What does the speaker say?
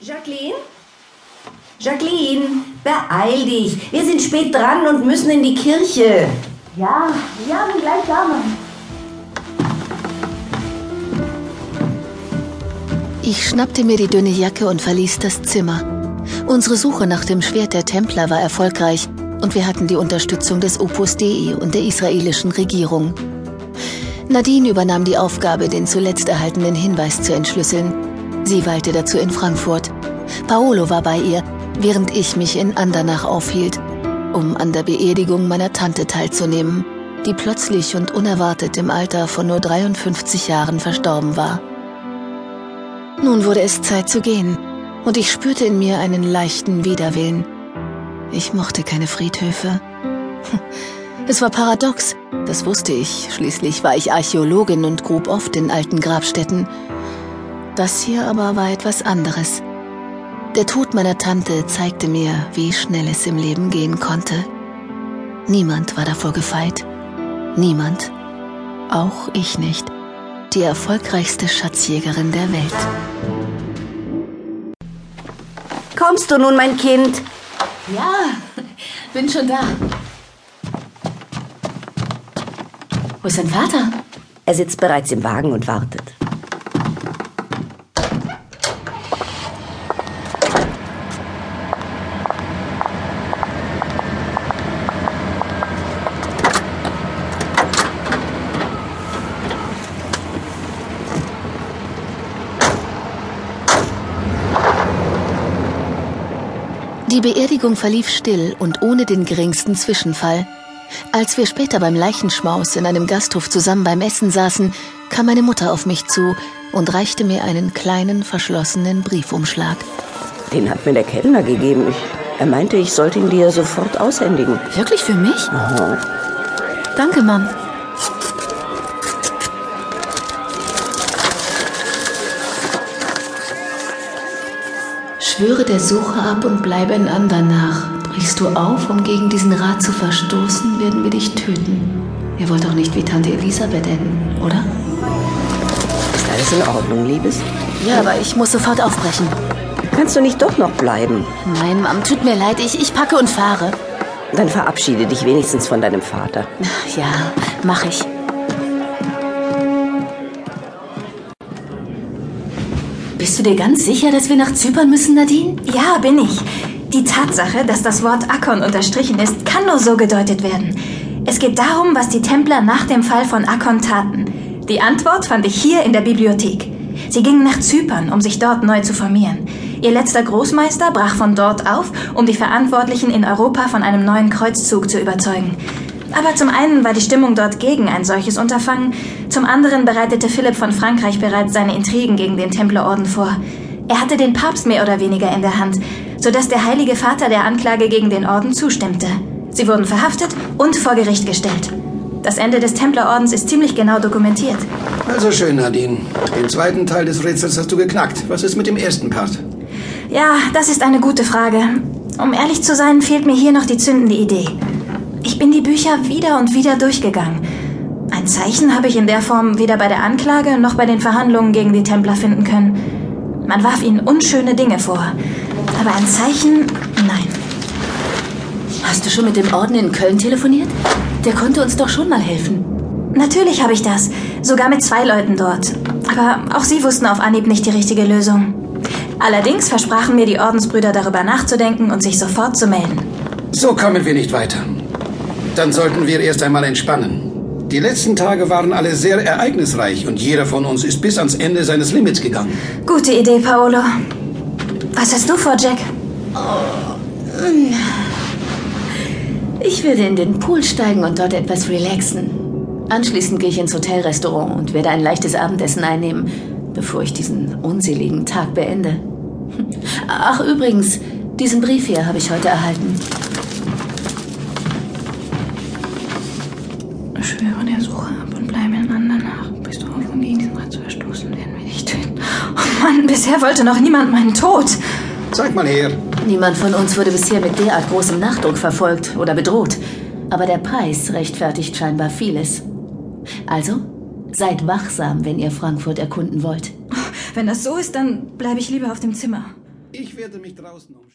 Jacqueline? Jacqueline, beeil dich. Wir sind spät dran und müssen in die Kirche. Ja, ja, bin gleich da, Mann. Ich schnappte mir die dünne Jacke und verließ das Zimmer. Unsere Suche nach dem Schwert der Templer war erfolgreich und wir hatten die Unterstützung des Opus Dei und der israelischen Regierung. Nadine übernahm die Aufgabe, den zuletzt erhaltenen Hinweis zu entschlüsseln. Sie weilte dazu in Frankfurt. Paolo war bei ihr, während ich mich in Andernach aufhielt, um an der Beerdigung meiner Tante teilzunehmen, die plötzlich und unerwartet im Alter von nur 53 Jahren verstorben war. Nun wurde es Zeit zu gehen, und ich spürte in mir einen leichten Widerwillen. Ich mochte keine Friedhöfe. Es war paradox, das wusste ich, schließlich war ich Archäologin und grub oft in alten Grabstätten. Das hier aber war etwas anderes. Der Tod meiner Tante zeigte mir, wie schnell es im Leben gehen konnte. Niemand war davor gefeit. Niemand. Auch ich nicht die erfolgreichste Schatzjägerin der Welt. Kommst du nun, mein Kind? Ja, bin schon da. Wo ist dein Vater? Er sitzt bereits im Wagen und wartet. Die Beerdigung verlief still und ohne den geringsten Zwischenfall. Als wir später beim Leichenschmaus in einem Gasthof zusammen beim Essen saßen, kam meine Mutter auf mich zu und reichte mir einen kleinen, verschlossenen Briefumschlag. Den hat mir der Kellner gegeben. Ich, er meinte, ich sollte ihn dir sofort aushändigen. Wirklich für mich? Aha. Danke, Mom. Schwöre der Suche ab und bleibe in Andernach. Brichst du auf, um gegen diesen Rat zu verstoßen, werden wir dich töten. Ihr wollt doch nicht wie Tante Elisabeth enden, oder? Ist alles in Ordnung, Liebes? Ja, aber ich muss sofort aufbrechen. Kannst du nicht doch noch bleiben? Nein, Mom, tut mir leid, ich, ich packe und fahre. Dann verabschiede dich wenigstens von deinem Vater. Ja, mach ich. Bist du dir ganz sicher, dass wir nach Zypern müssen, Nadine? Ja, bin ich. Die Tatsache, dass das Wort Akkon unterstrichen ist, kann nur so gedeutet werden. Es geht darum, was die Templer nach dem Fall von Akkon taten. Die Antwort fand ich hier in der Bibliothek. Sie gingen nach Zypern, um sich dort neu zu formieren. Ihr letzter Großmeister brach von dort auf, um die Verantwortlichen in Europa von einem neuen Kreuzzug zu überzeugen. Aber zum einen war die Stimmung dort gegen ein solches Unterfangen, zum anderen bereitete Philipp von Frankreich bereits seine Intrigen gegen den Templerorden vor. Er hatte den Papst mehr oder weniger in der Hand, sodass der Heilige Vater der Anklage gegen den Orden zustimmte. Sie wurden verhaftet und vor Gericht gestellt. Das Ende des Templerordens ist ziemlich genau dokumentiert. Also schön, Nadine. Den zweiten Teil des Rätsels hast du geknackt. Was ist mit dem ersten Part? Ja, das ist eine gute Frage. Um ehrlich zu sein, fehlt mir hier noch die zündende Idee. Ich bin die Bücher wieder und wieder durchgegangen. Ein Zeichen habe ich in der Form weder bei der Anklage noch bei den Verhandlungen gegen die Templer finden können. Man warf ihnen unschöne Dinge vor. Aber ein Zeichen, nein. Hast du schon mit dem Orden in Köln telefoniert? Der konnte uns doch schon mal helfen. Natürlich habe ich das. Sogar mit zwei Leuten dort. Aber auch sie wussten auf Anhieb nicht die richtige Lösung. Allerdings versprachen mir die Ordensbrüder darüber nachzudenken und sich sofort zu melden. So kommen wir nicht weiter. Dann sollten wir erst einmal entspannen. Die letzten Tage waren alle sehr ereignisreich und jeder von uns ist bis ans Ende seines Limits gegangen. Gute Idee, Paolo. Was hast du vor, Jack? Ich werde in den Pool steigen und dort etwas relaxen. Anschließend gehe ich ins Hotelrestaurant und werde ein leichtes Abendessen einnehmen, bevor ich diesen unseligen Tag beende. Ach, übrigens, diesen Brief hier habe ich heute erhalten. Schwöre der Suche ab und bleibe einander nach. Bist du auf, um gegen diesen Rat zu verstoßen, werden wir dich töten. Oh Mann, bisher wollte noch niemand meinen Tod. Zeig mal her. Niemand von uns wurde bisher mit derart großem Nachdruck verfolgt oder bedroht. Aber der Preis rechtfertigt scheinbar vieles. Also, seid wachsam, wenn ihr Frankfurt erkunden wollt. Wenn das so ist, dann bleibe ich lieber auf dem Zimmer. Ich werde mich draußen umschauen.